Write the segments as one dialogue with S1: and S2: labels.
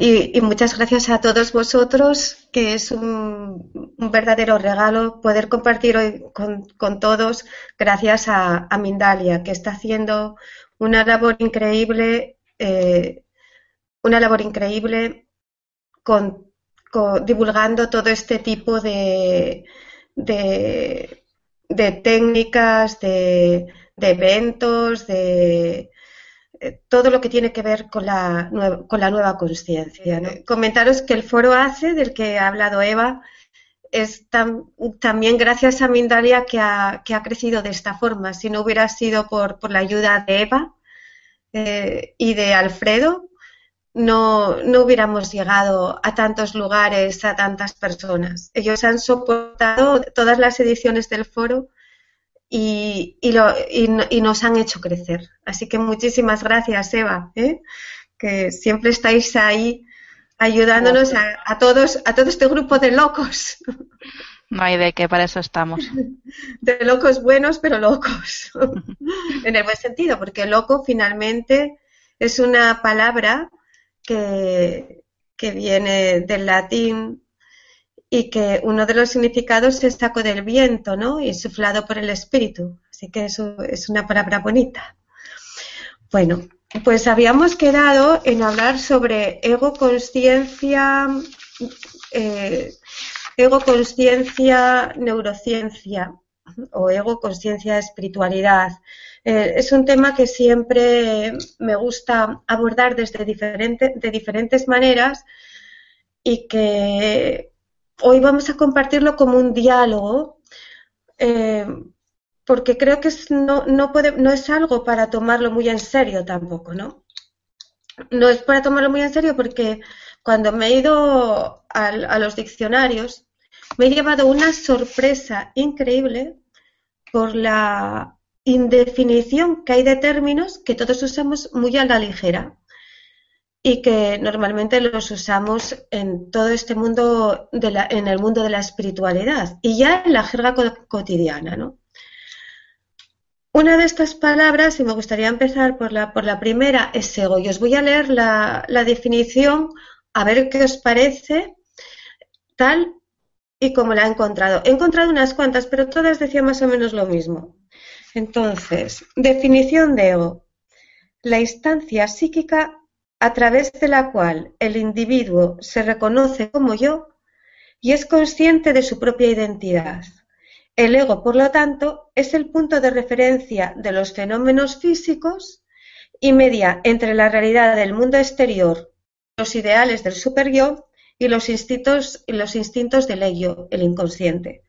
S1: Y, muchas gracias a todos vosotros, que es un, verdadero regalo poder compartir hoy con, todos, gracias a, Mindalia, que está haciendo una labor increíble, eh, una labor increíble con, divulgando todo este tipo de, de, técnicas, de eventos, de, todo lo que tiene que ver con la, con la nueva conciencia. Comentaros que el foro ACE, del que ha hablado Eva, es también gracias a Mindalia que ha, que ha, crecido de esta forma. Si no hubiera sido por, por la ayuda de Eva eh, y de Alfredo, no, no, hubiéramos llegado a tantos lugares, a tantas personas. Ellos han soportado todas las ediciones del foro y, y, lo, y, nos han hecho crecer. Así que muchísimas gracias, Eva, ¿eh? que siempre estáis ahí ayudándonos a, todos, a todo este grupo de locos.
S2: No hay de qué, para eso estamos.
S1: De locos buenos, pero locos. en el buen sentido, porque loco finalmente es una palabra que, que viene del latín y que uno de los significados es saco del viento, ¿no? Y suflado por el espíritu. Así que eso es una palabra bonita. Bueno, pues habíamos quedado en hablar sobre ego conciencia, eh, ego conciencia, neurociencia o ego conciencia espiritualidad. Eh, es un tema que siempre me gusta abordar desde de diferentes maneras y que hoy vamos a compartirlo como un diálogo, eh, porque creo que no, es algo para tomarlo muy en serio tampoco, ¿no? No es para tomarlo muy en serio porque cuando me he ido a, los diccionarios, me he llevado una sorpresa increíble por la indefinición que hay de términos que todos usamos muy a la ligera y que normalmente los usamos en todo este mundo, en el mundo de la espiritualidad y ya en la jerga cotidiana, ¿no? Una de estas palabras, y me gustaría empezar por la, por la primera, es ego. Y os voy a leer la, la definición a ver qué os parece, tal y como la he encontrado. He encontrado unas cuantas, pero todas decían más o menos lo mismo. Entonces, definición de ego. La instancia psíquica a través de la cual el individuo se reconoce como yo y es consciente de su propia identidad. El ego, por lo tanto, es el punto de referencia de los fenómenos físicos y media entre la realidad del mundo exterior, los ideales del superyo y los instintos, los instintos del ello, el inconsciente.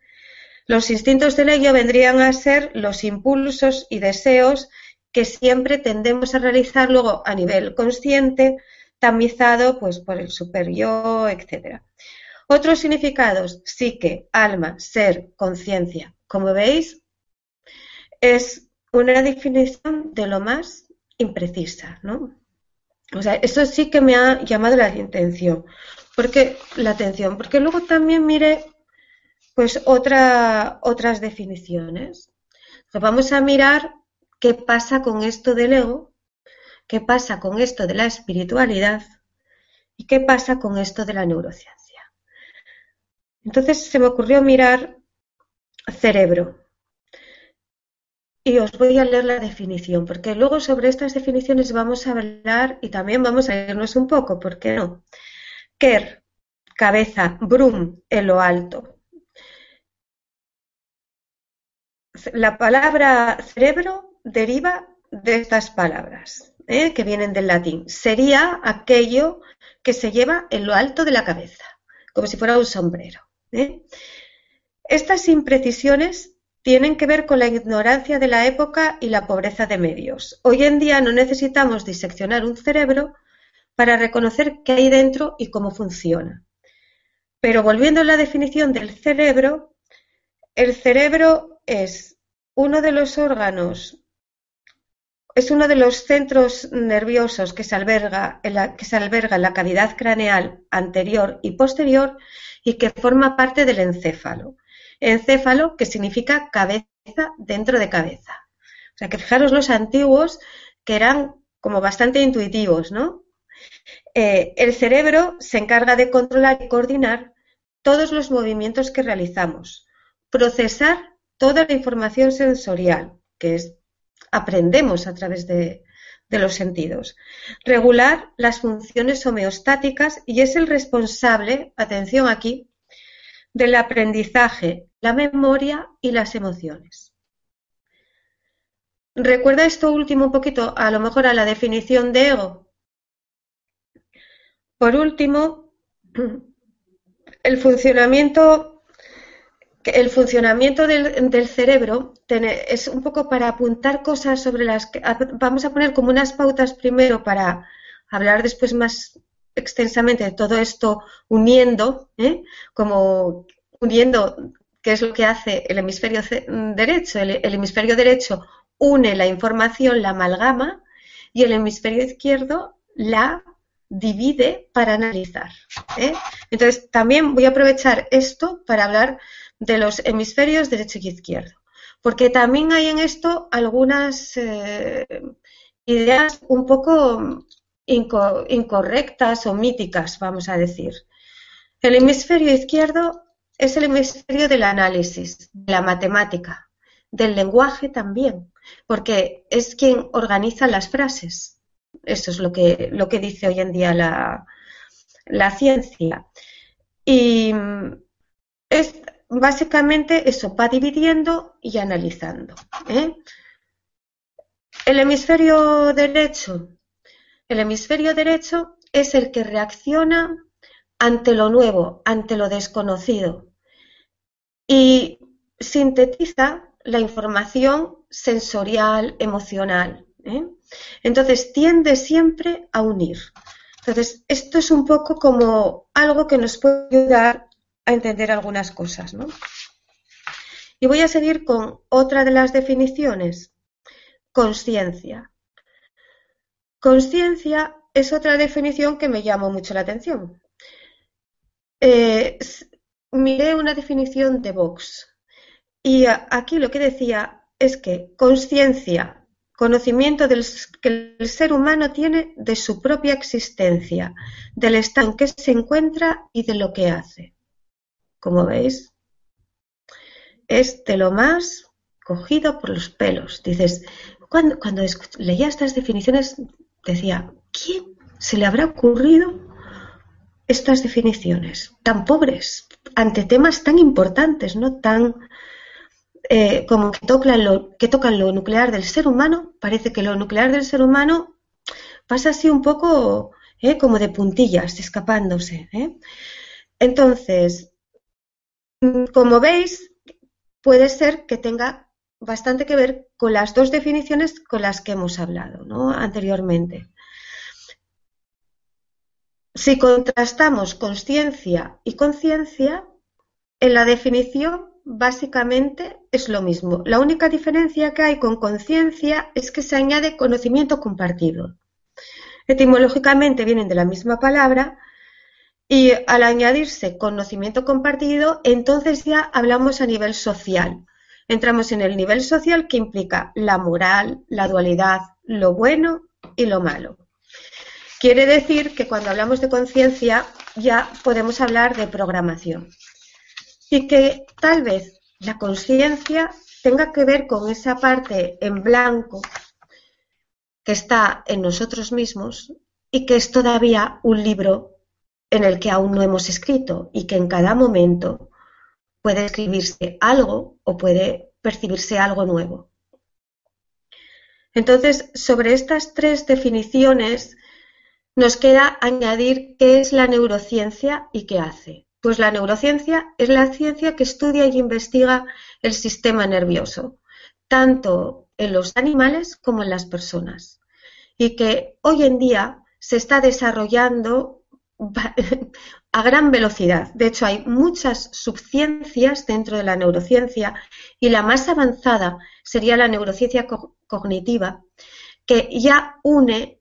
S1: Los instintos del ello vendrían a ser los impulsos y deseos que siempre tendemos a realizar luego a nivel consciente, tamizado pues por el yo, etcétera. Otros significados, psique, alma, ser, conciencia. Como veis, es una definición de lo más imprecisa, ¿no? O sea, eso sí que me ha llamado la atención, porque la atención, porque luego también mire pues otra, otras definiciones. vamos a mirar qué pasa con esto del ego, qué pasa con esto de la espiritualidad y qué pasa con esto de la neurociencia. Entonces se me ocurrió mirar cerebro. Y os voy a leer la definición, porque luego sobre estas definiciones vamos a hablar y también vamos a irnos un poco, ¿por qué no? Ker, cabeza, brum, en lo alto. la palabra cerebro deriva de estas palabras ¿eh? que vienen del latín. Sería aquello que se lleva en lo alto de la cabeza, como si fuera un sombrero. ¿eh? Estas imprecisiones tienen que ver con la ignorancia de la época y la pobreza de medios. Hoy en día no necesitamos diseccionar un cerebro para reconocer qué hay dentro y cómo funciona. Pero volviendo a la definición del cerebro, el cerebro es uno de los órganos, es uno de los centros nerviosos que se alberga en la, que se alberga en la cavidad craneal anterior y posterior y que forma parte del encéfalo. Encéfalo que significa cabeza dentro de cabeza. O sea que fijaros los antiguos que eran como bastante intuitivos, ¿no? Eh, el cerebro se encarga de controlar y coordinar todos los movimientos que realizamos, procesar toda la información sensorial, que es, aprendemos a través de, los sentidos, regular las funciones homeostáticas y es el responsable, atención aquí, del aprendizaje, la memoria y las emociones. Recuerda esto último un poquito, a lo mejor a la definición de ego. Por último, el funcionamiento, el funcionamiento del, cerebro es un poco para apuntar cosas sobre las que vamos a poner como unas pautas primero para hablar después más extensamente de todo esto uniendo, ¿eh? como uniendo qué es lo que hace el hemisferio derecho. El, el, hemisferio derecho une la información, la amalgama, y el hemisferio izquierdo la divide para analizar. ¿eh? Entonces, también voy a aprovechar esto para hablar de los hemisferios derecho y izquierdo, porque también hay en esto algunas eh, ideas un poco incorrectas o míticas, vamos a decir. El hemisferio izquierdo es el hemisferio del análisis, de la matemática, del lenguaje también, porque es quien organiza las frases. Eso es lo que, lo que dice hoy en día la, la ciencia. Y es básicamente eso, va dividiendo y analizando. ¿eh? El hemisferio derecho. El hemisferio derecho es el que reacciona ante lo nuevo, ante lo desconocido. Y sintetiza la información sensorial, emocional. ¿eh? Entonces tiende siempre a unir. Entonces, esto es un poco como algo que nos puede ayudar a entender algunas cosas, ¿no? Y voy a seguir con otra de las definiciones, conciencia. Conciencia es otra definición que me llamó mucho la atención. Eh, miré una definición de Vox y aquí lo que decía es que conciencia conocimiento del, que el ser humano tiene de su propia existencia, del estado en que se encuentra y de lo que hace. Como veis, es de lo más cogido por los pelos. Dices, cuando, cuando leía estas definiciones, decía, ¿quién se le habrá ocurrido estas definiciones tan pobres ante temas tan importantes, no tan eh, como que tocan, lo, que tocan lo nuclear del ser humano, parece que lo nuclear del ser humano pasa así un poco eh, como de puntillas, escapándose. Eh. Entonces, como veis, puede ser que tenga bastante que ver con las dos definiciones con las que hemos hablado anteriormente. Si contrastamos conciencia y conciencia, en la definición básicamente es lo mismo. La única diferencia que hay con conciencia es que se añade conocimiento compartido. Etimológicamente vienen de la misma palabra y al añadirse conocimiento compartido, entonces ya hablamos a nivel social. Entramos en el nivel social que implica la moral, la dualidad, lo bueno y lo malo. Quiere decir que cuando hablamos de conciencia ya podemos hablar de programación y que tal vez la conciencia tenga que ver con esa parte en blanco que está en nosotros mismos y que es todavía un libro en el que aún no hemos escrito y que en cada momento puede escribirse algo o puede percibirse algo nuevo. Entonces, sobre estas tres definiciones, nos queda añadir qué es la neurociencia y qué hace. Pues la neurociencia es la ciencia que estudia y investiga el sistema nervioso, tanto en los animales como en las personas, y que hoy en día se está desarrollando a gran velocidad. De hecho, hay muchas subciencias dentro de la neurociencia y la más avanzada sería la neurociencia cognitiva, que ya une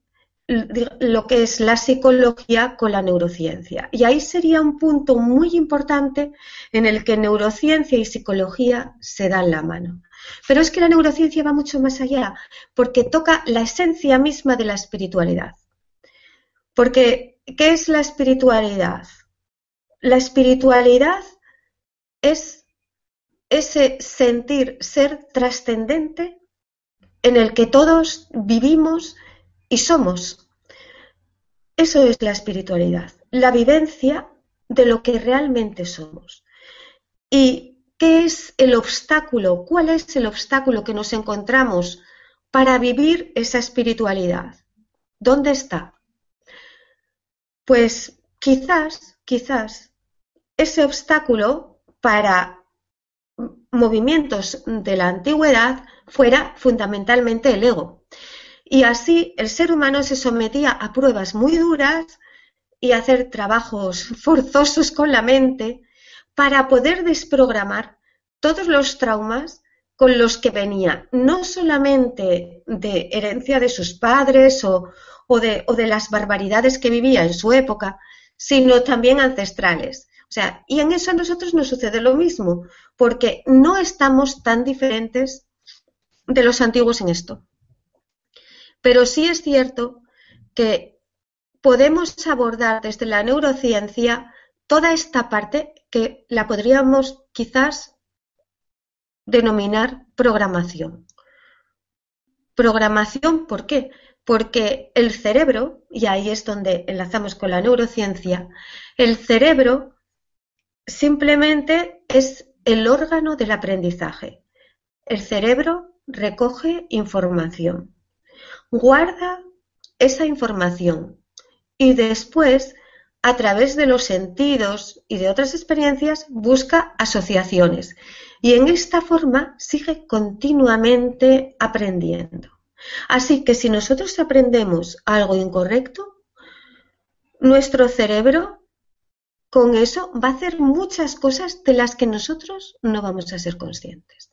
S1: lo que es la psicología con la neurociencia. Y ahí sería un punto muy importante en el que neurociencia y psicología se dan la mano. Pero es que la neurociencia va mucho más allá, porque toca la esencia misma de la espiritualidad. Porque, ¿qué es la espiritualidad? La espiritualidad es ese sentir ser trascendente en el que todos vivimos y somos. Eso es la espiritualidad, la vivencia de lo que realmente somos. ¿Y qué es el obstáculo? ¿Cuál es el obstáculo que nos encontramos para vivir esa espiritualidad? ¿Dónde está? Pues quizás, quizás, ese obstáculo para movimientos de la antigüedad fuera fundamentalmente el ego. Y así el ser humano se sometía a pruebas muy duras y a hacer trabajos forzosos con la mente para poder desprogramar todos los traumas con los que venía, no solamente de herencia de sus padres o, de, o de las barbaridades que vivía en su época, sino también ancestrales. O sea, y en eso a nosotros nos sucede lo mismo, porque no estamos tan diferentes de los antiguos en esto. Pero sí es cierto que podemos abordar desde la neurociencia toda esta parte que la podríamos quizás denominar programación. Programación, ¿por qué? Porque el cerebro, y ahí es donde enlazamos con la neurociencia, el cerebro simplemente es el órgano del aprendizaje. El cerebro recoge información guarda esa información y después, a través de los sentidos y de otras experiencias, busca asociaciones. Y en esta forma sigue continuamente aprendiendo. Así que si nosotros aprendemos algo incorrecto, nuestro cerebro con eso va a hacer muchas cosas de las que nosotros no vamos a ser conscientes.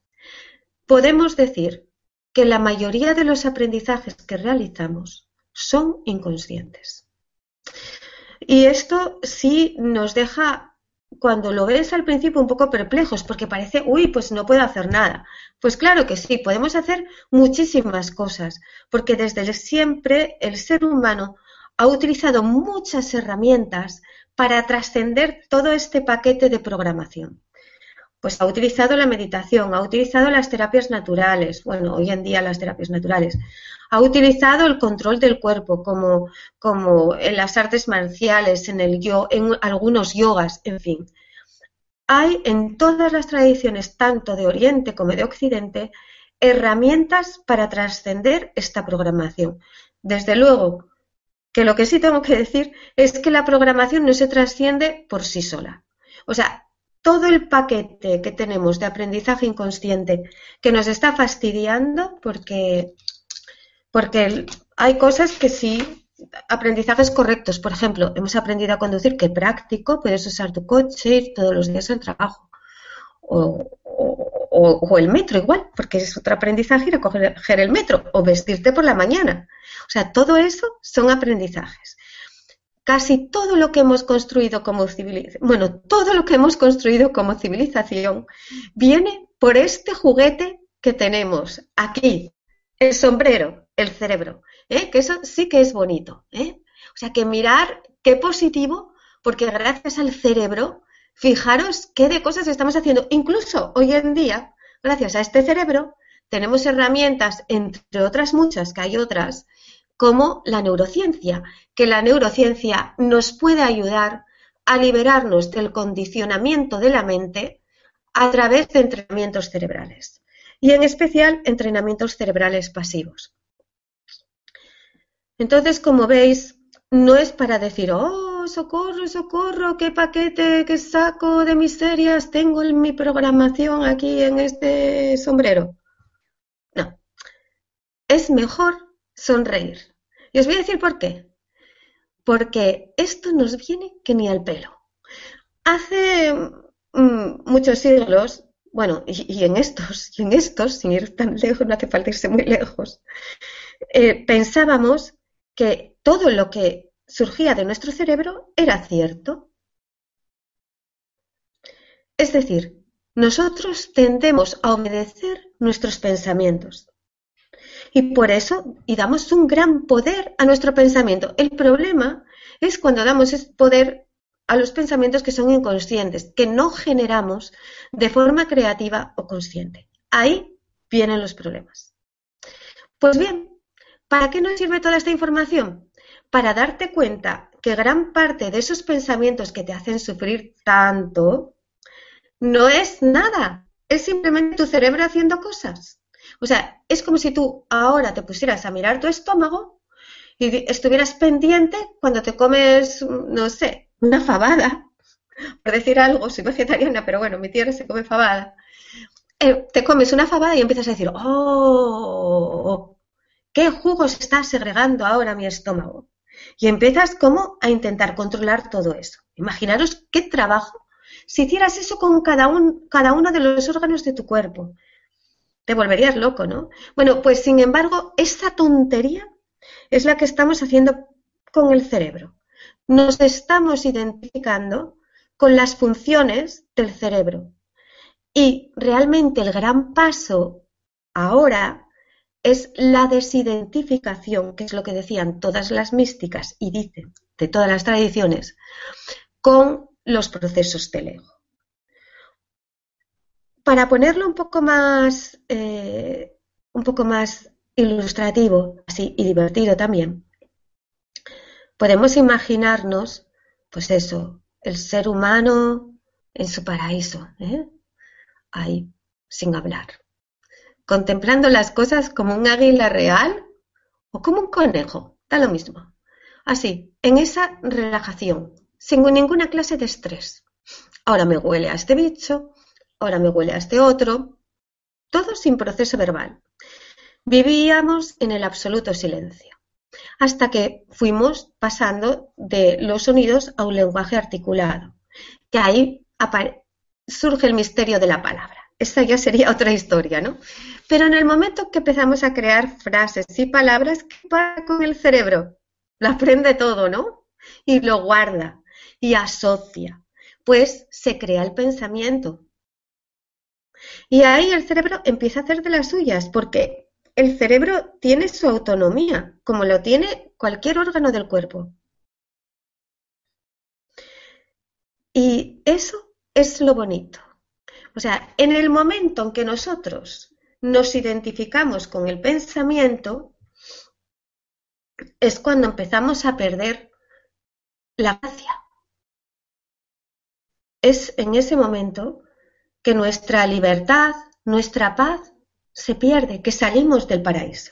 S1: Podemos decir que la mayoría de los aprendizajes que realizamos son inconscientes. Y esto sí nos deja, cuando lo ves al principio, un poco perplejos, porque parece, uy, pues no puedo hacer nada. Pues claro que sí, podemos hacer muchísimas cosas, porque desde siempre el ser humano ha utilizado muchas herramientas para trascender todo este paquete de programación pues ha utilizado la meditación, ha utilizado las terapias naturales, bueno, hoy en día las terapias naturales, ha utilizado el control del cuerpo como, en las artes marciales, en, el yo, en algunos yogas, en fin. Hay en todas las tradiciones, tanto de Oriente como de Occidente, herramientas para trascender esta programación. Desde luego, que lo que sí tengo que decir es que la programación no se trasciende por sí sola. O sea, todo el paquete que tenemos de aprendizaje inconsciente que nos está fastidiando porque, porque hay cosas que sí, aprendizajes correctos. Por ejemplo, hemos aprendido a conducir, que práctico, puedes usar tu coche ir todos los días al trabajo. O, o, el metro igual, porque es otro aprendizaje ir a coger el metro o vestirte por la mañana. O sea, todo eso son aprendizajes casi todo lo que hemos construido como civilización, bueno, todo lo que hemos construido como civilización viene por este juguete que tenemos aquí, el sombrero, el cerebro, ¿eh? que eso sí que es bonito. ¿eh? O sea, que mirar qué positivo, porque gracias al cerebro, fijaros qué de cosas estamos haciendo. Incluso hoy en día, gracias a este cerebro, tenemos herramientas, entre otras muchas, que hay otras, como la neurociencia, que la neurociencia nos puede ayudar a liberarnos del condicionamiento de la mente a través de entrenamientos cerebrales. y en especial entrenamientos cerebrales pasivos. Entonces, como veis, no es para decir, oh, socorro, socorro, qué paquete, qué saco de miserias tengo en mi programación aquí en este sombrero. No, es mejor sonreír. Y os voy a decir por qué. Porque esto nos viene que ni al pelo. Hace mm, muchos siglos, bueno, y, en estos, y en estos, sin ir tan lejos, no hace falta irse muy lejos, eh, pensábamos que todo lo que surgía de nuestro cerebro era cierto. Es decir, nosotros tendemos a obedecer nuestros pensamientos. Y por eso, y damos un gran poder a nuestro pensamiento. El problema es cuando damos poder a los pensamientos que son inconscientes, que no generamos de forma creativa o consciente. Ahí vienen los problemas. Pues bien, ¿Para qué nos sirve toda esta información? Para darte cuenta que gran parte de esos pensamientos que te hacen sufrir tanto no es nada, es simplemente tu cerebro haciendo cosas. O sea, es como si tú ahora te pusieras a mirar tu estómago y estuvieras pendiente cuando te comes, no sé, una fabada, por decir algo, soy vegetariana, pero bueno, mi tierra se come fabada. Eh, te comes una fabada y empiezas a decir, oh, ¿Qué jugos está segregando ahora mi estómago? Y empiezas como a intentar controlar todo eso. Imaginaros qué trabajo si hicieras eso con cada, cada uno de los órganos de tu cuerpo. Te volverías loco, ¿no? Bueno, pues sin embargo, esa tontería es la que estamos haciendo con el cerebro. Nos estamos identificando con las funciones del cerebro. Y realmente el gran paso ahora es la desidentificación, que es lo que decían todas las místicas y dicen de todas las tradiciones, con los procesos del ego. Para ponerlo un poco más, eh, un poco más ilustrativo y divertido también, podemos imaginarnos, pues eso, el ser humano en su paraíso, ¿eh? ahí, sin hablar contemplando las cosas como un águila real o como un conejo, da lo mismo. Así, en esa relajación, sin ninguna clase de estrés. Ahora me huele a este bicho, ahora me huele a este otro, todo sin proceso verbal. Vivíamos en el absoluto silencio, hasta que fuimos pasando de los sonidos a un lenguaje articulado, que ahí surge el misterio de la palabra esa ya sería otra historia, ¿no? Pero en el momento que empezamos a crear frases y palabras, ¿qué pasa con el cerebro? Lo aprende todo, ¿no? Y lo guarda y asocia. Pues se crea el pensamiento. Y ahí el cerebro empieza a hacer de las suyas, porque el cerebro tiene su autonomía, como lo tiene cualquier órgano del cuerpo. Y eso es lo bonito. O sea, en el momento en que nosotros nos identificamos con el pensamiento, es cuando empezamos a perder la gracia. Es en ese momento que nuestra libertad, nuestra paz se pierde, que salimos del paraíso.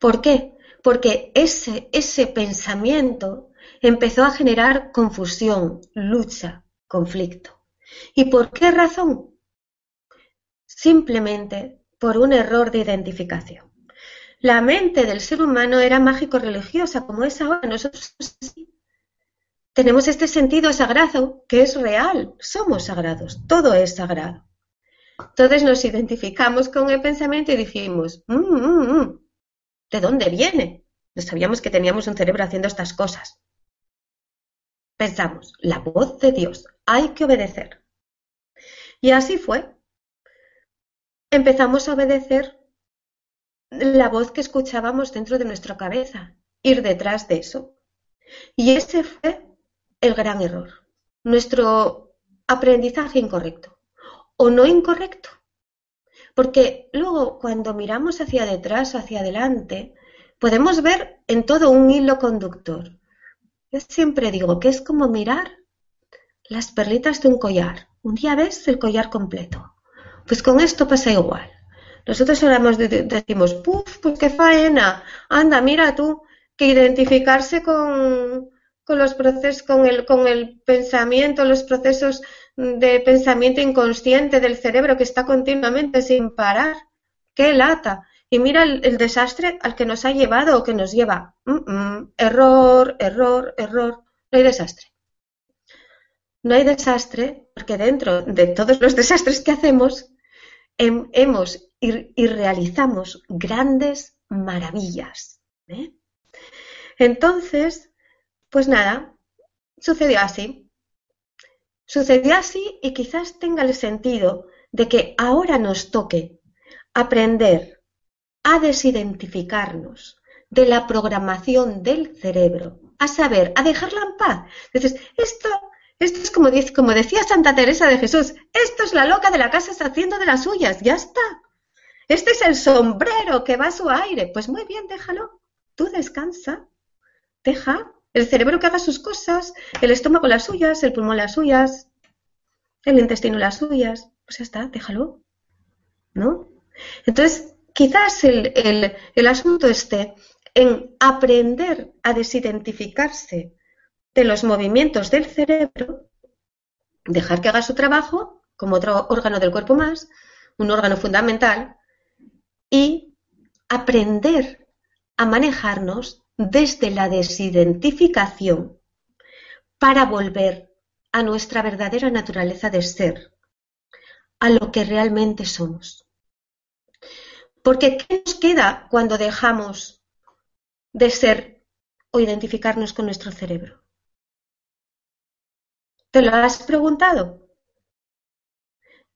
S1: ¿Por qué? Porque ese, ese pensamiento empezó a generar confusión, lucha, conflicto. ¿Y por qué razón? Simplemente por un error de identificación. La mente del ser humano era mágico-religiosa, como es ahora. Nosotros tenemos este sentido sagrado que es real. Somos sagrados, todo es sagrado. Entonces nos identificamos con el pensamiento y dijimos, mm, mm, mm, ¿de dónde viene? No sabíamos que teníamos un cerebro haciendo estas cosas. Pensamos, la voz de Dios, hay que obedecer. Y así fue. Empezamos a obedecer la voz que escuchábamos dentro de nuestra cabeza, ir detrás de eso. Y ese fue el gran error, nuestro aprendizaje incorrecto o no incorrecto. Porque luego cuando miramos hacia detrás hacia adelante, podemos ver en todo un hilo conductor. Yo siempre digo que es como mirar las perlitas de un collar. Un día ves el collar completo, Pues con esto pasa igual. Nosotros de, decimos, puf, pues qué faena, anda, mira tú, que identificarse con, con los procesos, con el, con el pensamiento, los procesos de pensamiento inconsciente del cerebro que está continuamente sin parar. ¡Qué lata! Y mira el, desastre al que nos ha llevado o que nos lleva. error, error, error. No hay desastre. No hay desastre porque dentro de todos los desastres que hacemos hemos y, realizamos grandes maravillas. ¿eh? Entonces, pues nada, sucedió así. Sucedió así y quizás tenga el sentido de que ahora nos toque aprender a desidentificarnos de la programación del cerebro, a saber, a dejarla en paz. Entonces, esto, esto es como, como decía Santa Teresa de Jesús, esto es la loca de la casa está haciendo de las suyas, ya está. Este es el sombrero que va a su aire. Pues muy bien, déjalo. Tú descansa. Deja el cerebro que haga sus cosas, el estómago las suyas, el pulmón las suyas, el intestino las suyas. Pues ya está, déjalo. ¿No? Entonces, quizás el, el asunto esté en aprender a desidentificarse de los movimientos del cerebro, dejar que haga su trabajo como otro órgano del cuerpo más, un órgano fundamental, y aprender a manejarnos desde la desidentificación para volver a nuestra verdadera naturaleza de ser, a lo que realmente somos. Porque ¿qué nos queda cuando dejamos de ser o identificarnos con nuestro cerebro? ¿Te lo has preguntado?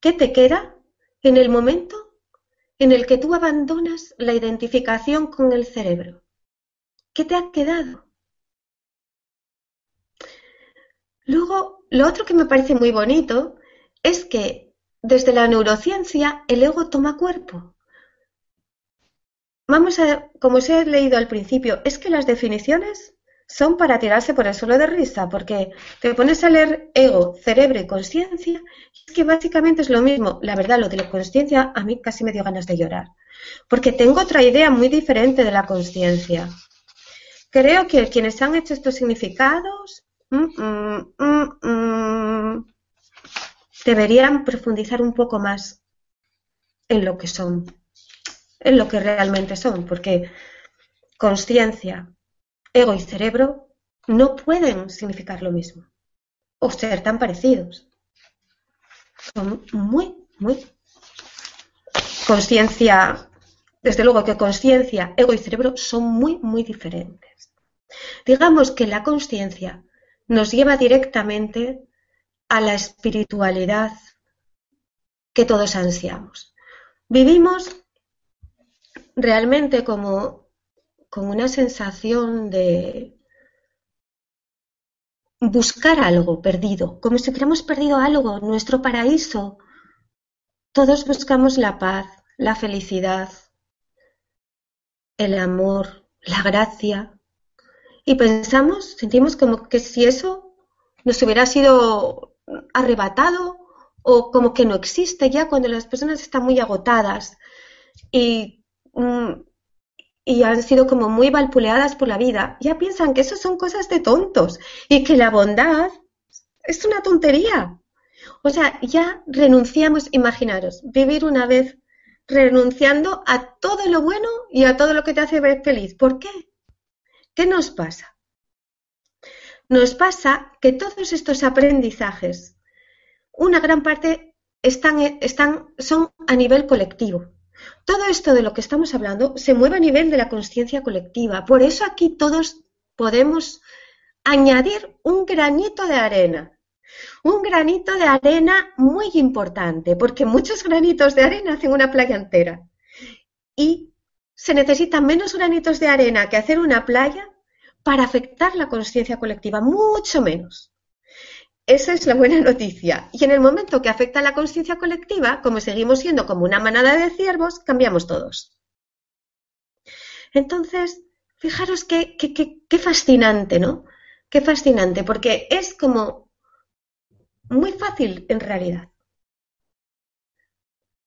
S1: ¿Qué te queda en el momento en el que tú abandonas la identificación con el cerebro. ¿Qué te ha quedado? Luego, lo otro que me parece muy bonito es que desde la neurociencia el ego toma cuerpo. Vamos a, como os he leído al principio, es que las definiciones son para tirarse por el suelo de risa, porque te pones a leer ego, cerebro y conciencia, y es que básicamente es lo mismo. La verdad, lo de la conciencia a mí casi me dio ganas de llorar, porque tengo otra idea muy diferente de la conciencia. Creo que quienes han hecho estos significados mm, mm, mm, deberían profundizar un poco más en lo que son, en lo que realmente son, porque conciencia, ego y cerebro no pueden significar lo mismo o ser tan parecidos. Son muy, muy... Conciencia, desde luego que conciencia, ego y cerebro son muy, muy diferentes. Digamos que la conciencia nos lleva directamente a la espiritualidad que todos ansiamos. Vivimos realmente como con una sensación de buscar algo perdido, como si hubiéramos perdido algo, nuestro paraíso. Todos buscamos la paz, la felicidad, el amor, la gracia. Y pensamos, sentimos como que si eso nos hubiera sido arrebatado o como que no existe ya cuando las personas están muy agotadas y mm, y han sido como muy valpuleadas por la vida, ya piensan que eso son cosas de tontos y que la bondad es una tontería. O sea, ya renunciamos, imaginaros, vivir una vez renunciando a todo lo bueno y a todo lo que te hace ver feliz. ¿Por qué? ¿Qué nos pasa? Nos pasa que todos estos aprendizajes, una gran parte están, son a nivel colectivo. Todo esto de lo que estamos hablando se mueve a nivel de la conciencia colectiva. Por eso aquí todos podemos añadir un granito de arena. Un granito de arena muy importante, porque muchos granitos de arena hacen una playa entera. Y se necesitan menos granitos de arena que hacer una playa para afectar la conciencia colectiva, mucho menos. Esa es la buena noticia. Y en el momento que afecta la conciencia colectiva, como seguimos siendo como una manada de ciervos, cambiamos todos. Entonces, fijaros qué, qué, fascinante, ¿no? Qué fascinante, porque es como muy fácil en realidad.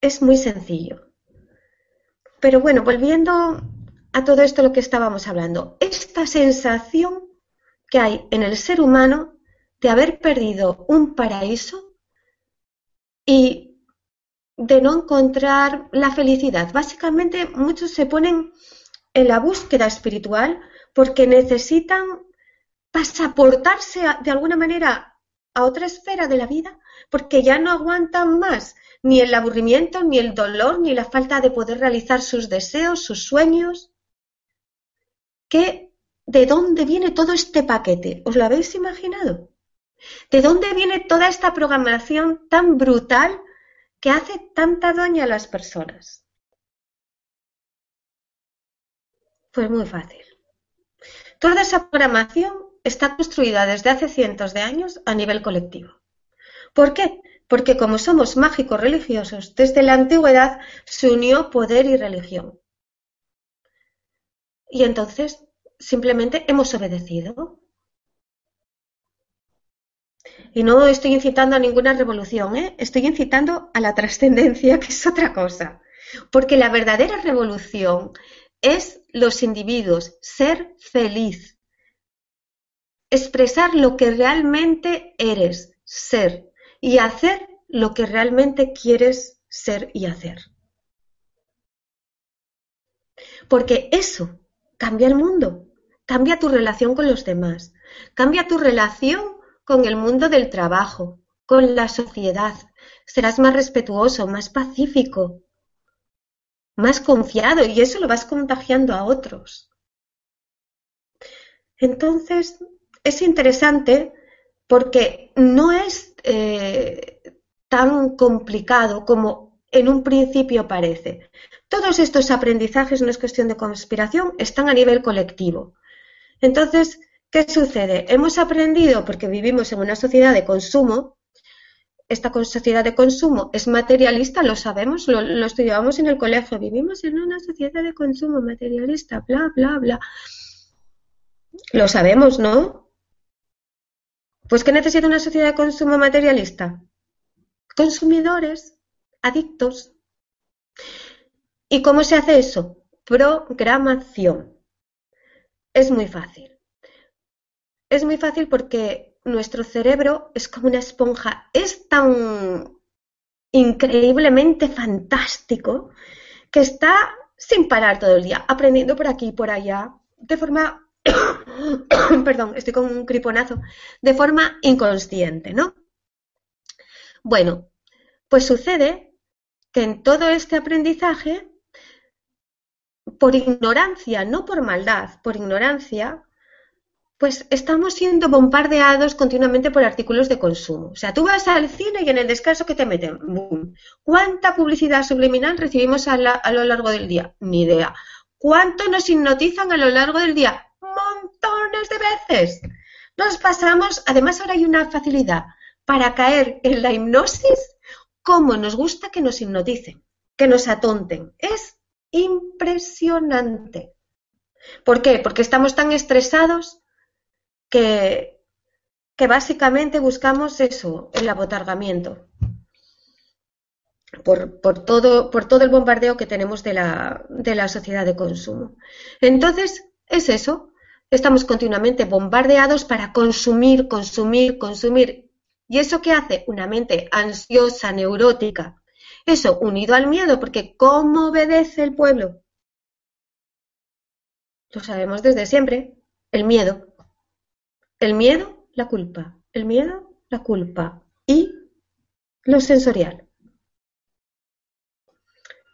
S1: es muy sencillo. Pero bueno, volviendo a todo esto lo que estábamos hablando, esta sensación que hay en el ser humano de haber perdido un paraíso y de no encontrar la felicidad. Básicamente muchos se ponen en la búsqueda espiritual porque necesitan pasaportarse de alguna manera a otra esfera de la vida porque ya no aguantan más ni el aburrimiento, ni el dolor, ni la falta de poder realizar sus deseos, sus sueños. ¿Qué, ¿De dónde viene todo este paquete? ¿Os lo habéis imaginado? ¿De dónde viene toda esta programación tan brutal que hace tanta daño a las personas? Pues muy fácil. Toda esa programación está construida desde hace cientos de años a nivel colectivo. ¿Por qué? Porque como somos mágicos religiosos, desde la antigüedad se unió poder y religión. Y entonces simplemente hemos obedecido. Y no estoy incitando a ninguna revolución, ¿eh? estoy incitando a la trascendencia, que es otra cosa. Porque la verdadera revolución es los individuos, ser feliz, expresar lo que realmente eres, ser, y hacer lo que realmente quieres ser y hacer. Porque eso cambia el mundo, cambia tu relación con los demás, cambia tu relación con el mundo del trabajo, con la sociedad. Serás más respetuoso, más pacífico, más confiado y eso lo vas contagiando a otros. Entonces, es interesante porque no es eh, tan complicado como en un principio parece. Todos estos aprendizajes, no es cuestión de conspiración, están a nivel colectivo. Entonces, ¿qué sucede? Hemos aprendido, porque vivimos en una sociedad de consumo, esta sociedad de consumo es materialista, lo sabemos, lo, lo, estudiábamos en el colegio, vivimos en una sociedad de consumo materialista, bla, bla, bla. Lo sabemos, ¿no? Pues ¿qué necesita una sociedad de consumo materialista? Consumidores, adictos. ¿Y cómo se hace eso? Programación. Es muy fácil. Es muy fácil porque nuestro cerebro es como una esponja, es tan increíblemente fantástico que está sin parar todo el día, aprendiendo por aquí y por allá, de forma perdón, estoy con un criponazo, de forma inconsciente, ¿no? Bueno, pues sucede que en todo este aprendizaje, por ignorancia, no por maldad, por ignorancia, pues estamos siendo bombardeados continuamente por artículos de consumo. O sea, tú vas al cine y en el descanso que te meten, ¡boom! ¿Cuánta publicidad subliminal recibimos a, a lo largo del día? Ni idea. ¿Cuánto nos hipnotizan a lo largo del día? Montones de veces. Nos pasamos, además ahora hay una facilidad para caer en la hipnosis, como nos gusta que nos hipnoticen, que nos atonten. Es impresionante. ¿Por qué? Porque estamos tan estresados que, que básicamente buscamos eso, el abotargamiento. Por, por, todo, por todo el bombardeo que tenemos de la, de la sociedad de consumo. Entonces, es eso, estamos continuamente bombardeados para consumir, consumir, consumir. ¿Y eso qué hace? Una mente ansiosa, neurótica. Eso unido al miedo, porque ¿cómo obedece el pueblo? Lo sabemos desde siempre. El miedo. El miedo, la culpa. El miedo, la culpa. Y lo sensorial.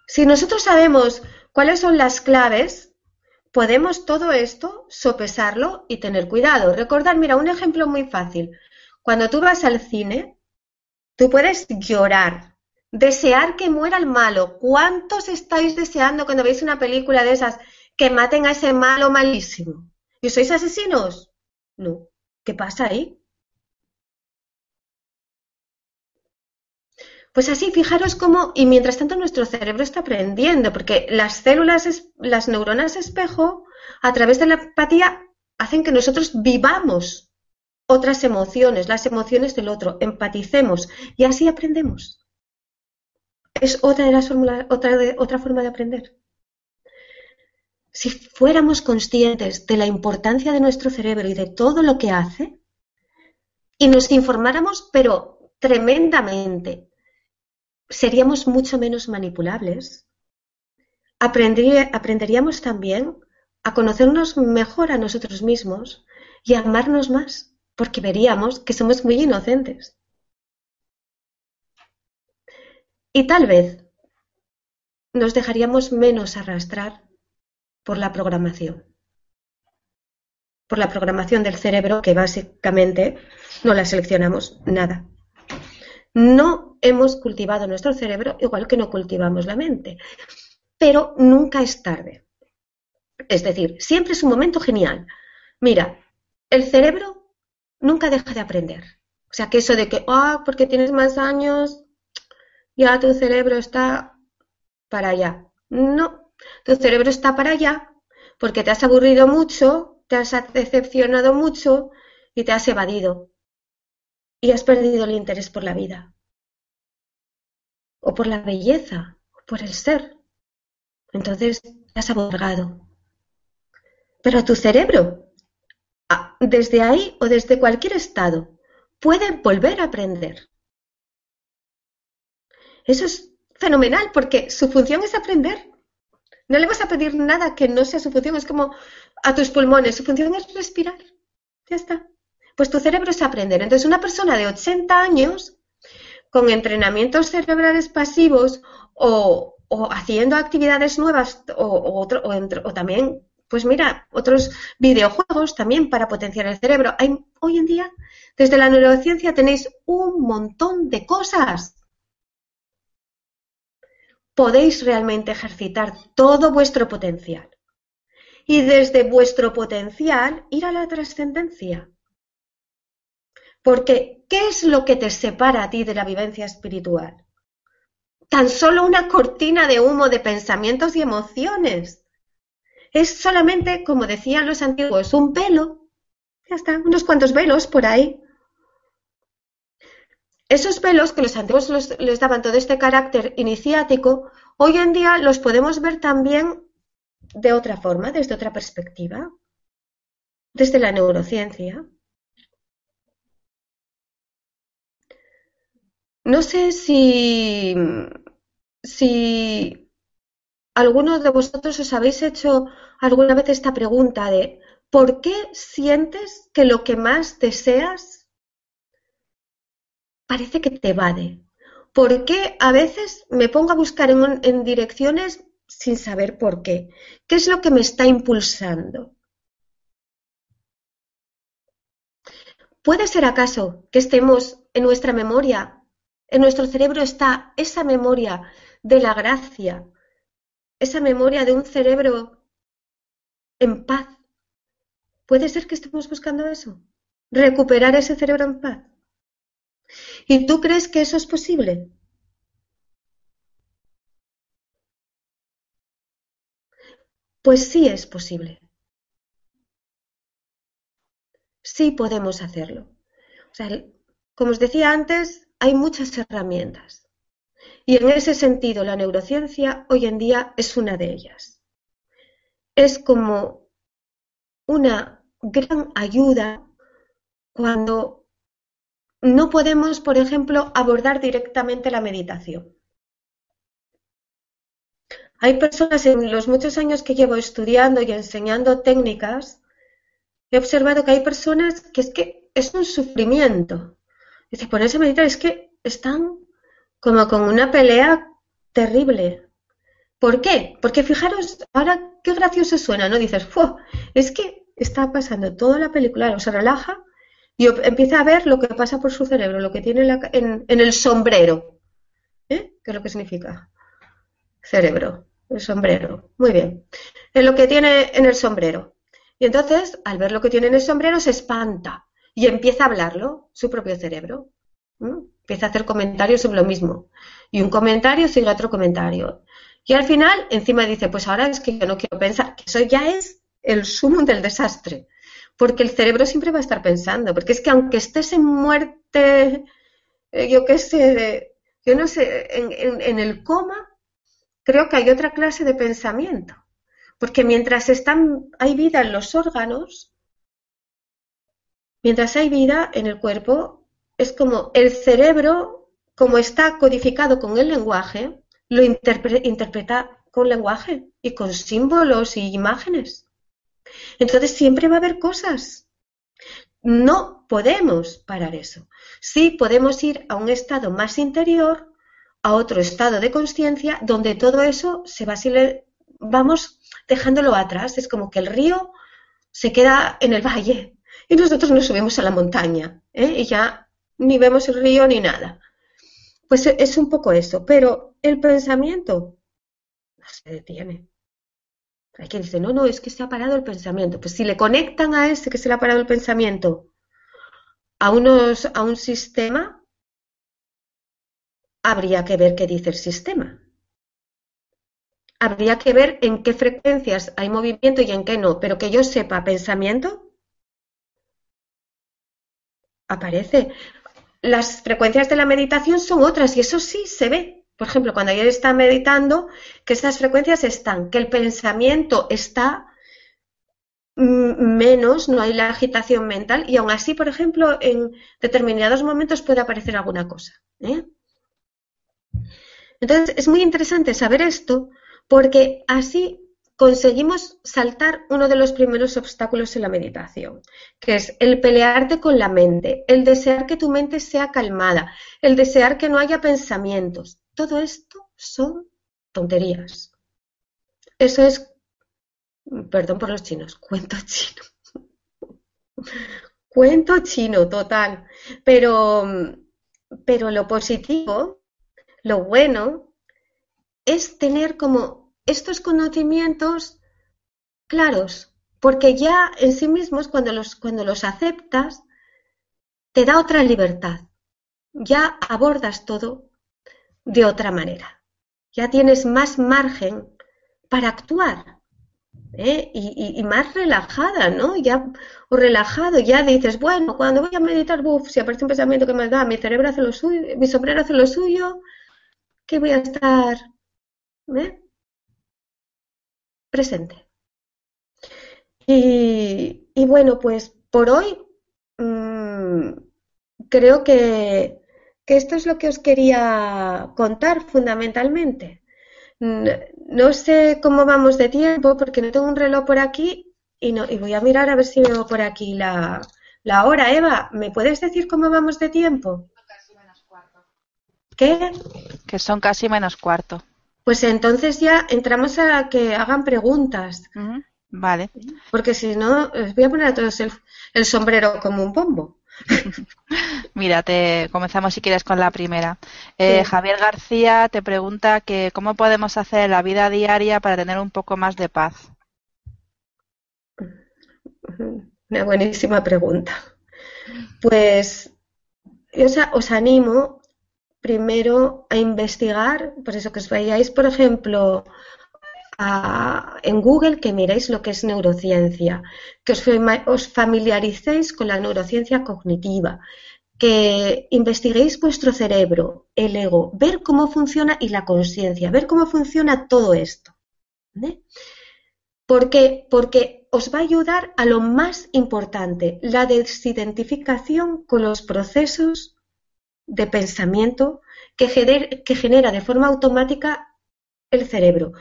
S1: Si nosotros sabemos cuáles son las claves podemos todo esto sopesarlo y tener cuidado. Recordar, mira, un ejemplo muy fácil. Cuando tú vas al cine, tú puedes llorar, desear que muera el malo. ¿Cuántos estáis deseando cuando veis una película de esas que maten a ese malo malísimo? ¿Y sois asesinos? No. ¿Qué pasa ahí? Pues así, fijaros cómo, y mientras tanto nuestro cerebro está aprendiendo, porque las células, las neuronas espejo, a través de la empatía, hacen que nosotros vivamos otras emociones, las emociones del otro, empaticemos y así aprendemos. es otra, de las fórmulas, otra, de, otra forma de aprender. Si fuéramos conscientes de la importancia de nuestro cerebro y de todo lo que hace, y nos informáramos, pero tremendamente, seríamos mucho menos manipulables. aprenderíamos también a conocernos mejor a nosotros mismos y a amarnos más, porque veríamos que somos muy inocentes. Y tal vez nos dejaríamos menos arrastrar por la programación. Por la programación del cerebro que básicamente no la seleccionamos nada. No hemos cultivado nuestro cerebro igual que no cultivamos la mente. Pero nunca es tarde. Es decir, siempre es un momento genial. Mira, el cerebro nunca deja de aprender. O sea, que eso de que, ah, porque tienes más años, ya tu cerebro está para allá. No, tu cerebro está para allá porque te has aburrido mucho, te has decepcionado mucho y te has evadido. Y has perdido el interés por la vida. O por la belleza, o por el ser. Entonces te has aborgado. Pero tu cerebro, desde ahí o desde cualquier estado, puede volver a aprender. Eso es fenomenal porque su función es aprender. No le vas a pedir nada que no sea su función. Es como a tus pulmones. Su función es respirar. Ya está. Pues tu cerebro es aprender. Entonces, una persona de 80 años con entrenamientos cerebrales pasivos o, haciendo actividades nuevas o, o, también, pues mira, otros videojuegos también para potenciar el cerebro. Hay, hoy en día, desde la neurociencia tenéis un montón de cosas podéis realmente ejercitar todo vuestro potencial. Y desde vuestro potencial ir a la trascendencia. Porque, ¿qué es lo que te separa a ti de la vivencia espiritual? Tan solo una cortina de humo de pensamientos y emociones. Es solamente, como decían los antiguos, un velo. Ya está, unos cuantos velos por ahí esos velos que los antiguos les daban todo este carácter iniciático, hoy en día los podemos ver también de otra forma, desde otra perspectiva, desde la neurociencia. No sé si, si alguno de vosotros os habéis hecho alguna vez esta pregunta de ¿por qué sientes que lo que más deseas parece que te evade. ¿Por qué a veces me pongo a buscar en, direcciones sin saber por qué? ¿Qué es lo que me está impulsando? ¿Puede ser acaso que estemos en nuestra memoria, en nuestro cerebro está esa memoria de la gracia, esa memoria de un cerebro en paz? ¿Puede ser que estemos buscando eso? ¿Recuperar ese cerebro en paz? ¿Y tú crees que eso es posible? Pues sí es posible. Sí podemos hacerlo. O sea, como os decía antes, hay muchas herramientas. Y en ese sentido, la neurociencia hoy en día es una de ellas. Es como una gran ayuda cuando no podemos, por ejemplo, abordar directamente la meditación. Hay personas en los muchos años que llevo estudiando y enseñando técnicas, he observado que hay personas que es que es un sufrimiento. Dice, ponerse a meditar es que están como con una pelea terrible. ¿Por qué? Porque fijaros, ahora qué gracioso suena, ¿no? Dices, es que está pasando toda la película, o se relaja y empieza a ver lo que pasa por su cerebro, lo que tiene en, el sombrero. ¿Eh? ¿Qué es lo que significa? Cerebro, el sombrero. Muy bien. En lo que tiene en el sombrero. Y entonces, al ver lo que tiene en el sombrero, se espanta y empieza a hablarlo, su propio cerebro. Empieza a hacer comentarios sobre lo mismo. Y un comentario sigue otro comentario. Y al final, encima dice, pues ahora es que yo no quiero pensar, que eso ya es el sumo del desastre porque el cerebro siempre va a estar pensando, porque es que aunque estés en muerte, eh, yo qué sé, yo no sé, en, el coma creo que hay otra clase de pensamiento, porque mientras están, hay vida en los órganos, mientras hay vida en el cuerpo, es como el cerebro, como está codificado con el lenguaje, lo interpreta con lenguaje y con símbolos y imágenes. Entonces siempre va a haber cosas. No podemos parar eso. Sí podemos ir a un estado más interior, a otro estado de conciencia, donde todo eso se va vamos dejándolo atrás. Es como que el río se queda en el valle y nosotros nos subimos a la montaña ¿eh? y ya ni vemos el río ni nada. Pues es un poco eso, pero el pensamiento no se detiene. Hay quien dice, no, no, es que se ha parado el pensamiento. Pues si le conectan a ese que se le ha parado el pensamiento a, unos, a un sistema, habría que ver qué dice el sistema. Habría que ver en qué frecuencias hay movimiento y en qué no. Pero que yo sepa pensamiento, aparece. Las frecuencias de la meditación son otras y eso sí se ve. Por ejemplo, cuando ayer está meditando, que estas frecuencias están, que el pensamiento está menos, no hay la agitación mental y aún así, por ejemplo, en determinados momentos puede aparecer alguna cosa. ¿eh? Entonces, es muy interesante saber esto porque así conseguimos saltar uno de los primeros obstáculos en la meditación, que es el pelearte con la mente, el desear que tu mente sea calmada, el desear que no haya pensamientos. Todo esto son tonterías. Eso es, perdón por los chinos, cuento chino. cuento chino, total. Pero, pero lo positivo, lo bueno, es tener como estos conocimientos claros, porque ya en sí mismos, cuando los, cuando los aceptas, te da otra libertad. Ya abordas todo de otra manera. Ya tienes más margen para actuar ¿eh? y, más relajada, ¿no? Ya, o relajado, ya dices, bueno, cuando voy a meditar, buf, si aparece un pensamiento que me da, mi cerebro hace lo suyo, mi sombrero hace lo suyo, que voy a estar ¿eh? Presente. Y, y, bueno, pues por hoy mmm, creo que que esto es lo que os quería contar fundamentalmente. No, sé cómo vamos de tiempo porque no tengo un reloj por aquí y, no, y voy a mirar a ver si veo por aquí la, la hora. Eva, ¿me puedes decir cómo vamos de tiempo?
S2: Casi menos cuarto.
S1: ¿Qué?
S2: Que son casi menos cuarto.
S1: Pues entonces ya entramos a que hagan preguntas.
S2: Vale.
S1: Porque si no, os voy a poner a todos el sombrero como un pombo.
S2: Mira, te comenzamos si quieres con la primera. Eh, Javier García te pregunta que cómo podemos hacer la vida diaria para tener un poco más de paz.
S1: Una buenísima pregunta. Pues yo os animo primero a investigar, por eso que os vayáis, por ejemplo, en Google que miréis lo que es neurociencia, que os, familiaricéis con la neurociencia cognitiva, que investiguéis vuestro cerebro, el ego, ver cómo funciona y la conciencia, ver cómo funciona todo esto. Porque, porque os va a ayudar a lo más importante, la desidentificación con los procesos de pensamiento que, genera de forma automática el cerebro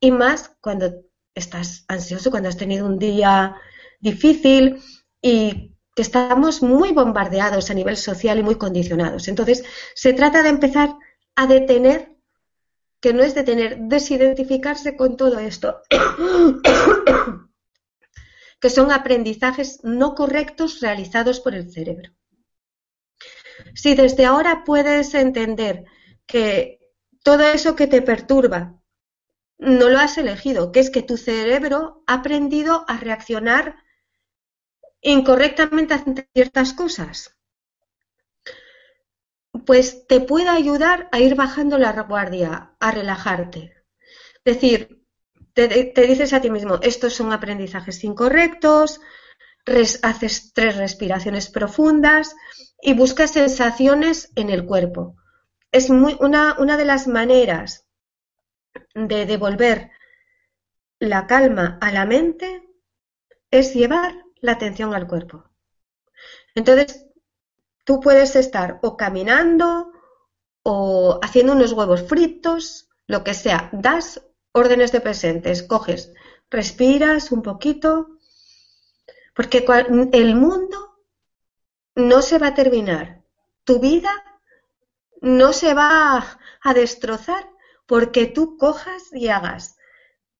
S1: y más cuando estás ansioso, cuando has tenido un día difícil y que estamos muy bombardeados a nivel social y muy condicionados. Entonces, se trata de empezar a detener, que no es detener, desidentificarse con todo esto, que son aprendizajes no correctos realizados por el cerebro. Si desde ahora puedes entender que todo eso que te perturba, no lo has elegido, que es que tu cerebro ha aprendido a reaccionar incorrectamente ante ciertas cosas. Pues te puede ayudar a ir bajando la guardia, a relajarte. Es decir, te, dices a ti mismo, estos son aprendizajes incorrectos, haces tres respiraciones profundas y buscas sensaciones en el cuerpo. es muy, una, una de las maneras de devolver la calma a la mente es llevar la atención al cuerpo. Entonces, tú puedes estar o caminando o haciendo unos huevos fritos, lo que sea, das órdenes de presentes, coges, respiras un poquito, porque el mundo no se va a terminar, tu vida no se va a destrozar porque tú cojas y hagas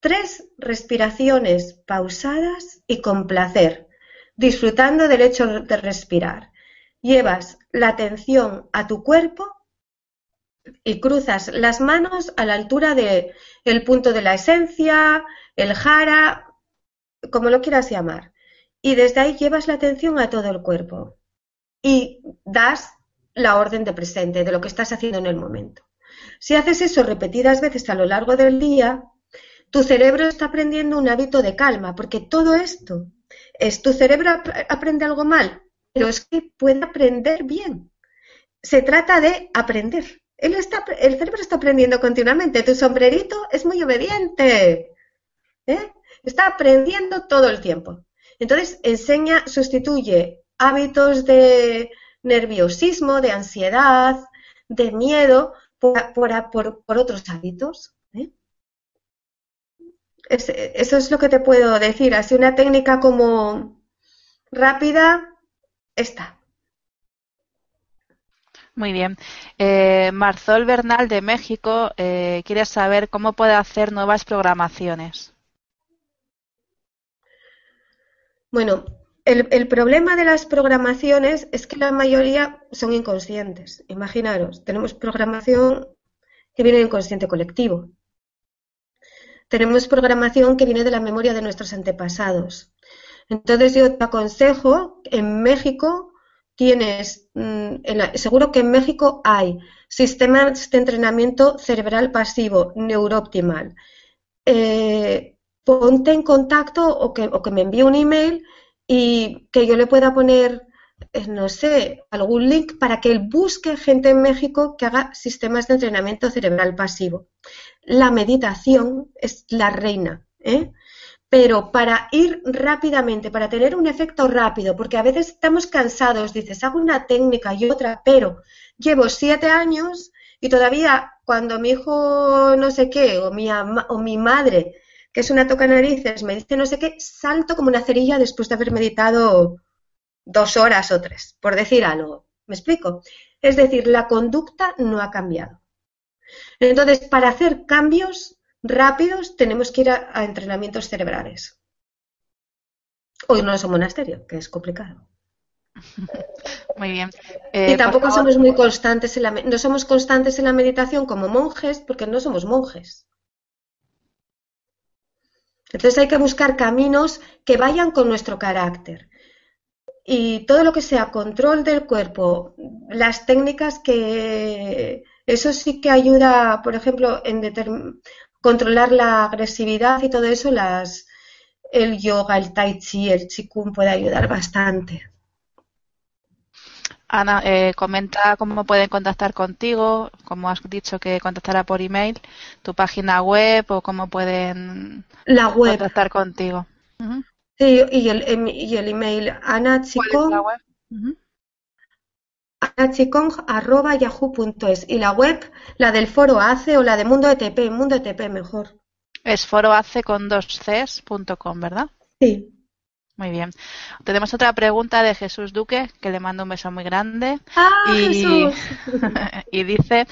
S1: tres respiraciones pausadas y con placer, disfrutando del hecho de respirar. Llevas la atención a tu cuerpo y cruzas las manos a la altura del el punto de la esencia, el jara, como lo quieras llamar. Y desde ahí llevas la atención a todo el cuerpo y das la orden de presente de lo que estás haciendo en el momento. Si haces eso repetidas veces a lo largo del día, tu cerebro está aprendiendo un hábito de calma, porque todo esto es tu cerebro aprende algo mal, pero es que puede aprender bien. Se trata de aprender. Él está, el cerebro está aprendiendo continuamente. Tu sombrerito es muy obediente. ¿eh? Está aprendiendo todo el tiempo. Entonces, enseña, sustituye hábitos de nerviosismo, de ansiedad, de miedo por, otros hábitos. ¿eh? eso es lo que te puedo decir. Así una técnica como rápida, está.
S2: Muy bien. Eh, Marzol Bernal de México eh, quiere saber cómo puede hacer nuevas programaciones.
S1: Bueno, el, problema de las programaciones es que la mayoría son inconscientes. Imaginaros, tenemos programación que viene del inconsciente colectivo. Tenemos programación que viene de la memoria de nuestros antepasados. Entonces yo te aconsejo, en México tienes, mm, seguro que en México hay sistemas de entrenamiento cerebral pasivo, neurooptimal. Eh, ponte en contacto o que, me envíe un email y que yo le pueda poner, eh, no sé, algún link para que él busque gente en México que haga sistemas de entrenamiento cerebral pasivo. La meditación es la reina, ¿eh? pero para ir rápidamente, para tener un efecto rápido, porque a veces estamos cansados, dices, hago una técnica y otra, pero llevo siete años y todavía cuando mi hijo no sé qué, o mi, o mi madre, que es una toca narices, me dice no sé qué, salto como una cerilla después de haber meditado dos horas o tres, por decir algo. ¿Me explico? Es decir, la conducta no ha cambiado. Entonces, para hacer cambios rápidos tenemos que ir a, entrenamientos cerebrales. O irnos a un monasterio, que es complicado.
S2: Muy bien.
S1: y eh, tampoco somos muy constantes en la, no somos constantes en la meditación como monjes porque no somos monjes. Entonces hay que buscar caminos que vayan con nuestro carácter. Y todo lo que sea control del cuerpo, las técnicas que eso sí que ayuda, por ejemplo, en controlar la agresividad y todo eso, las, el yoga, el tai chi, el chikung puede ayudar bastante.
S2: Ana, eh, comenta cómo pueden contactar contigo, como has dicho que contactará por email, tu página web o cómo pueden
S1: la web.
S2: contactar contigo.
S1: Sí, y el, em, y el email Ana Chikong, yahoo.es y la web, la del foro ACE o la de Mundo ETP, Mundo ETP mejor.
S2: Es foroace con dos Cs.com, ¿verdad?
S1: Sí.
S2: Muy bien. Tenemos otra pregunta de Jesús Duque, que le mando un beso muy grande.
S1: ¡Ah,
S2: y, y dice,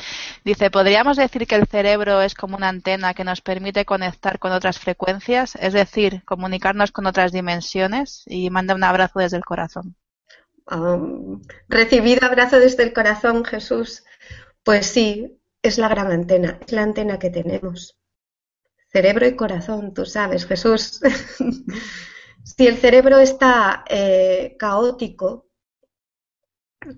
S2: dice, ¿podríamos decir que el cerebro es como una antena que nos permite conectar con otras frecuencias? Es decir, comunicarnos con otras dimensiones. Y manda un abrazo desde el corazón.
S1: Um, recibido abrazo desde el corazón, Jesús. Pues sí, es la gran antena, es la antena que tenemos. Cerebro y corazón, tú sabes, Jesús. si el cerebro está eh, caótico,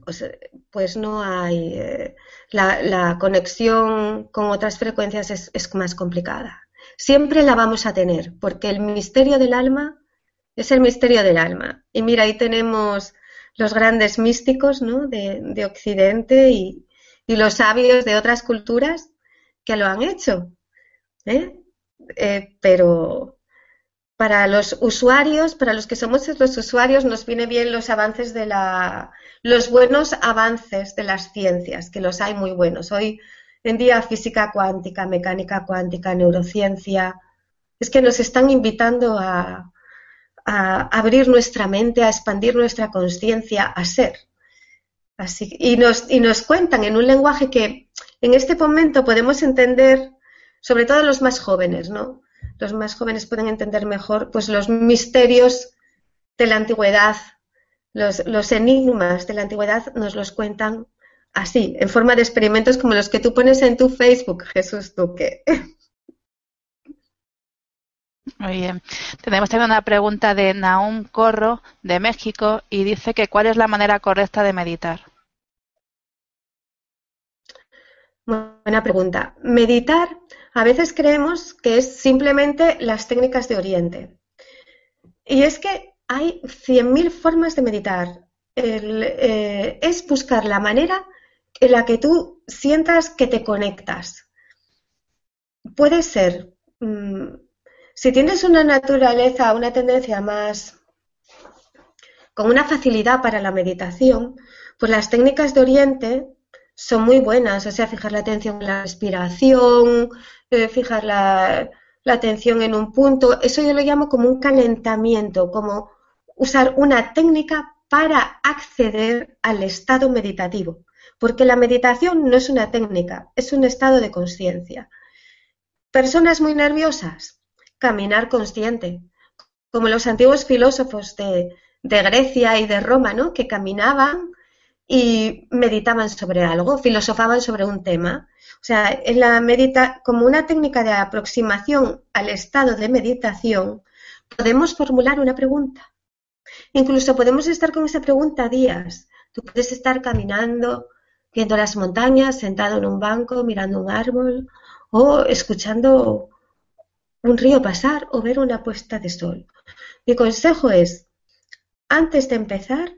S1: pues, pues, no hay. Eh, la, conexión con otras frecuencias es, más complicada. Siempre la vamos a tener, porque el misterio del alma es el misterio del alma. Y mira, ahí tenemos los grandes místicos ¿no? de, Occidente y, los sabios de otras culturas que lo han hecho. ¿eh? Eh, pero para los usuarios, para los que somos los usuarios, nos viene bien los avances de la, los buenos avances de las ciencias, que los hay muy buenos. Hoy en día física cuántica, mecánica cuántica, neurociencia, es que nos están invitando a, a abrir nuestra mente, a expandir nuestra conciencia, a ser. Así, y, nos, y nos cuentan en un lenguaje que en este momento podemos entender, sobre todo los más jóvenes, ¿no? Los más jóvenes pueden entender mejor pues, los misterios de la antigüedad, los, los enigmas de la antigüedad nos los cuentan así, en forma de experimentos como los que tú pones en tu Facebook, Jesús Duque.
S2: Muy bien. Tenemos también una pregunta de Naum Corro, de México, y dice que cuál es la manera correcta de meditar.
S1: Buena pregunta. Meditar, a veces creemos que es simplemente las técnicas de Oriente. Y es que hay 100.000 formas de meditar. Eh, es buscar la manera en la que tú sientas que te conectas. Puede ser mm, si tienes una naturaleza, una tendencia más con una facilidad para la meditación, pues las técnicas de Oriente son muy buenas, o sea, fijar la atención en la respiración, eh, fijar la, atención en un punto, eso yo lo llamo como un calentamiento, como usar una técnica para acceder al estado meditativo, porque la meditación no es una técnica, es un estado de conciencia. Personas muy nerviosas, caminar consciente, como los antiguos filósofos de, Grecia y de Roma, ¿no? que caminaban y meditaban sobre algo, filosofaban sobre un tema. O sea, en la medita como una técnica de aproximación al estado de meditación, podemos formular una pregunta. Incluso podemos estar con esa pregunta días. Tú puedes estar caminando, viendo las montañas, sentado en un banco, mirando un árbol o escuchando un río pasar o ver una puesta de sol. Mi consejo es, antes de empezar,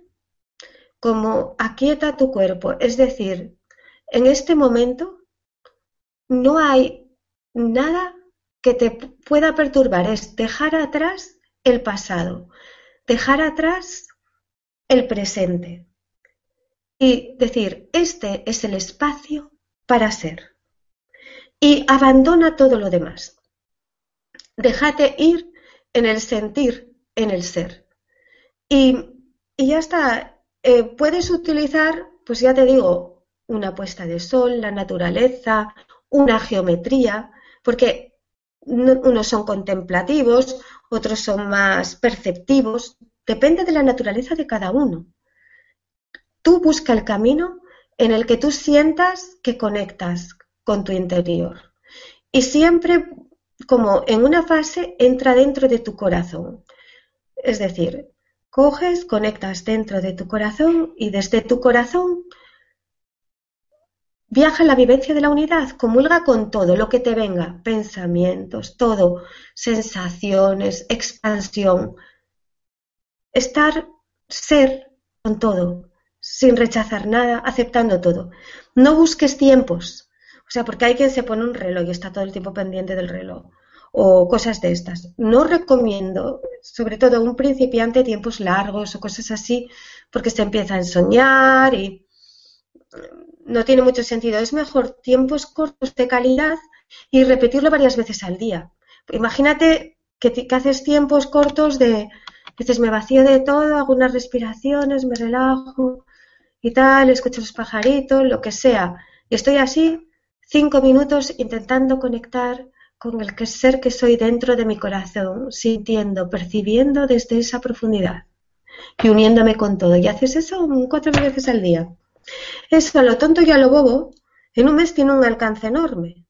S1: como aquieta tu cuerpo, es decir, en este momento no hay nada que te pueda perturbar, es dejar atrás el pasado, dejar atrás el presente y decir, este es el espacio para ser. Y abandona todo lo demás. Déjate ir en el sentir, en el ser. Y, ya está. Eh, puedes utilizar, pues ya te digo, una puesta de sol, la naturaleza, una geometría, porque unos son contemplativos, otros son más perceptivos, depende de la naturaleza de cada uno. Tú busca el camino en el que tú sientas que conectas con tu interior. Y siempre como en una fase entra dentro de tu corazón. Es decir, coges, conectas dentro de tu corazón y desde tu corazón viaja la vivencia de la unidad, comulga con todo lo que te venga, pensamientos, todo, sensaciones, expansión. Estar, ser con todo, sin rechazar nada, aceptando todo. No busques tiempos, o sea, porque hay quien se pone un reloj y está todo el tiempo pendiente del reloj o cosas de estas. No recomiendo, sobre todo un principiante, tiempos largos o cosas así, porque se empieza a ensoñar y no tiene mucho sentido. Es mejor tiempos cortos de calidad y repetirlo varias veces al día. Imagínate que, que haces tiempos cortos de, dices, me vacío de todo, hago unas respiraciones, me relajo y tal, escucho los pajaritos, lo que sea. Y estoy así cinco minutos intentando conectar con el ser que soy dentro de mi corazón, sintiendo, percibiendo desde esa profundidad y uniéndome con todo. Y haces eso cuatro veces al día. Eso, a lo tonto y a lo bobo, en un mes tiene un alcance enorme.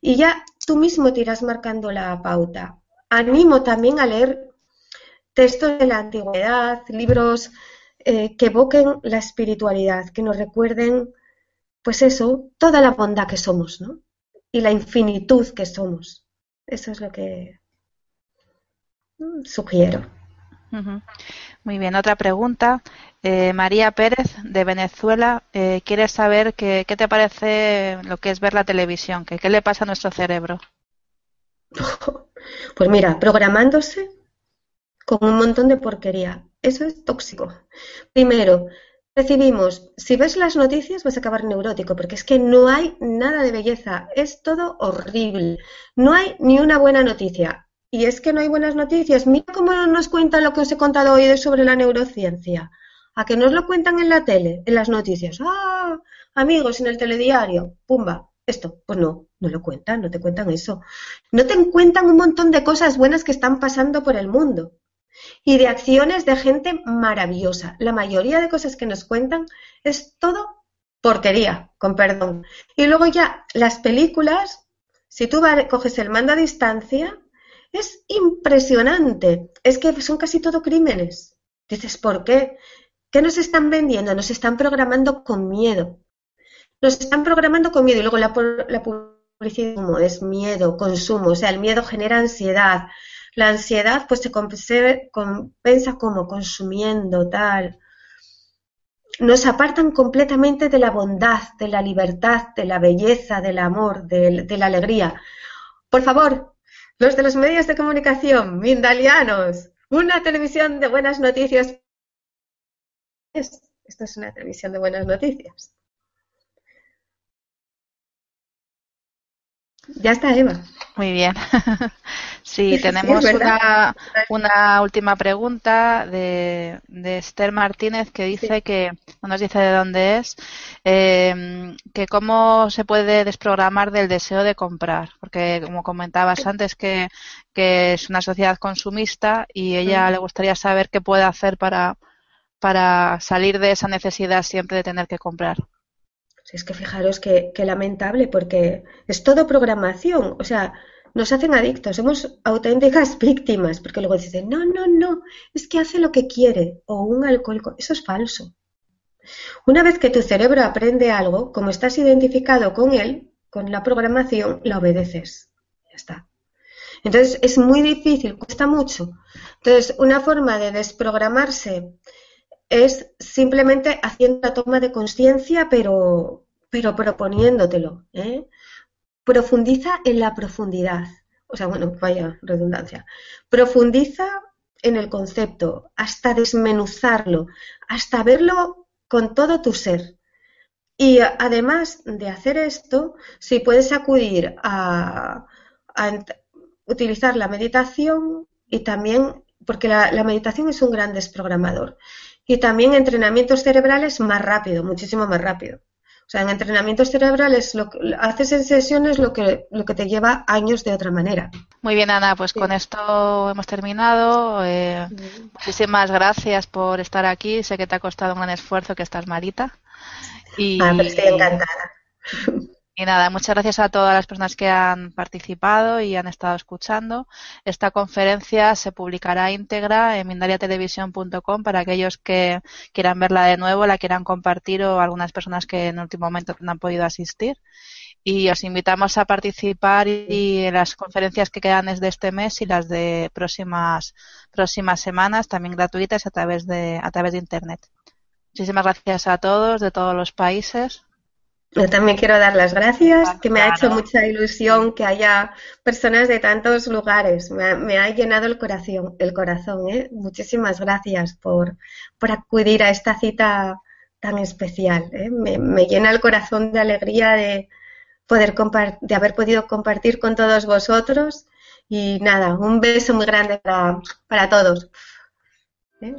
S1: Y ya tú mismo te irás marcando la pauta. Animo también a leer textos de la antigüedad, libros eh, que evoquen la espiritualidad, que nos recuerden pues eso, toda la bondad que somos, ¿no? Y la infinitud que somos. Eso es lo que mm, sugiero.
S2: Muy bien, otra pregunta. Eh, María Pérez, de Venezuela, eh, quiere saber qué te parece lo que es ver la televisión, que, qué le pasa a nuestro cerebro.
S1: Pues mira, programándose con un montón de porquería. Eso es tóxico. Primero, recibimos, si ves las noticias vas a acabar neurótico, porque es que no hay nada de belleza, es todo horrible. No hay ni una buena noticia. Y es que no hay buenas noticias. Mira cómo nos cuentan lo que os he contado hoy sobre la neurociencia. A que nos lo cuentan en la tele, en las noticias. Ah, amigos, en el telediario. Pumba, esto. Pues no, no lo cuentan, no te cuentan eso. No te cuentan un montón de cosas buenas que están pasando por el mundo y de acciones de gente maravillosa. La mayoría de cosas que nos cuentan es todo porquería, con perdón. Y luego ya las películas, si tú coges el mando a distancia, es impresionante. Es que son casi todo crímenes. Dices, ¿por qué? ¿Qué nos están vendiendo? Nos están programando con miedo. Nos están programando con miedo y luego la, la publicidad es miedo, consumo. O sea, el miedo genera ansiedad, la ansiedad pues se compensa como consumiendo tal. Nos apartan completamente de la bondad, de la libertad, de la belleza, del amor, de, la alegría. Por favor, los de los medios de comunicación, mindalianos, una televisión de buenas noticias. Esto es una televisión de buenas noticias. Ya está, Eva.
S2: Muy bien. sí, tenemos una, última pregunta de, Esther Martínez que dice que, no nos dice de dónde es, em, que cómo se puede desprogramar del deseo de comprar. Porque, como comentabas antes, que, que es una sociedad consumista y ella le gustaría saber qué puede hacer para, para salir de esa necesidad siempre de tener que comprar.
S1: Es que fijaros que, lamentable, porque es todo programación. O sea, nos hacen adictos, somos auténticas víctimas, porque luego dicen, no, no, no, es que hace lo que quiere, o un alcohólico. Eso es falso. Una vez que tu cerebro aprende algo, como estás identificado con él, con la programación, la obedeces. Ya está. Entonces es muy difícil, cuesta mucho. Entonces, una forma de desprogramarse es simplemente haciendo la toma de conciencia, pero, pero proponiéndotelo. ¿eh? Profundiza en la profundidad. O sea, bueno, vaya redundancia. Profundiza en el concepto, hasta desmenuzarlo, hasta verlo con todo tu ser. Y además de hacer esto, si puedes acudir a, utilizar la meditación y también, porque la meditación es un gran desprogramador y también entrenamientos cerebrales más rápido, muchísimo más rápido. O sea, en entrenamientos cerebrales lo que haces en sesiones lo que, lo que te lleva años de otra manera.
S2: Muy bien, Ana, pues con esto hemos terminado. Eh, muchísimas gracias por estar aquí. Sé que te ha costado un gran esfuerzo, que estás malita.
S1: Y, ah, pero estoy encantada.
S2: Y nada, muchas gracias a todas las personas que han participado y han estado escuchando. Esta conferencia se publicará íntegra en mindaliatelevisión.com para aquellos que quieran verla de nuevo, la quieran compartir o algunas personas que en último momento no han podido asistir. Y os invitamos a participar y en las conferencias que quedan desde este mes y las de próximas, próximas semanas, también gratuitas a través de, a través de Internet. Muchísimas gracias a todos de todos los países.
S1: Yo también quiero dar las gracias, que me ha hecho mucha ilusión que haya personas de tantos lugares. Me ha, llenado el corazón, el corazón. ¿eh? Muchísimas gracias por, por, acudir a esta cita tan especial. ¿eh? Me, llena el corazón de alegría de poder de haber podido compartir con todos vosotros. Y nada, un beso muy grande para, para todos. ¿eh?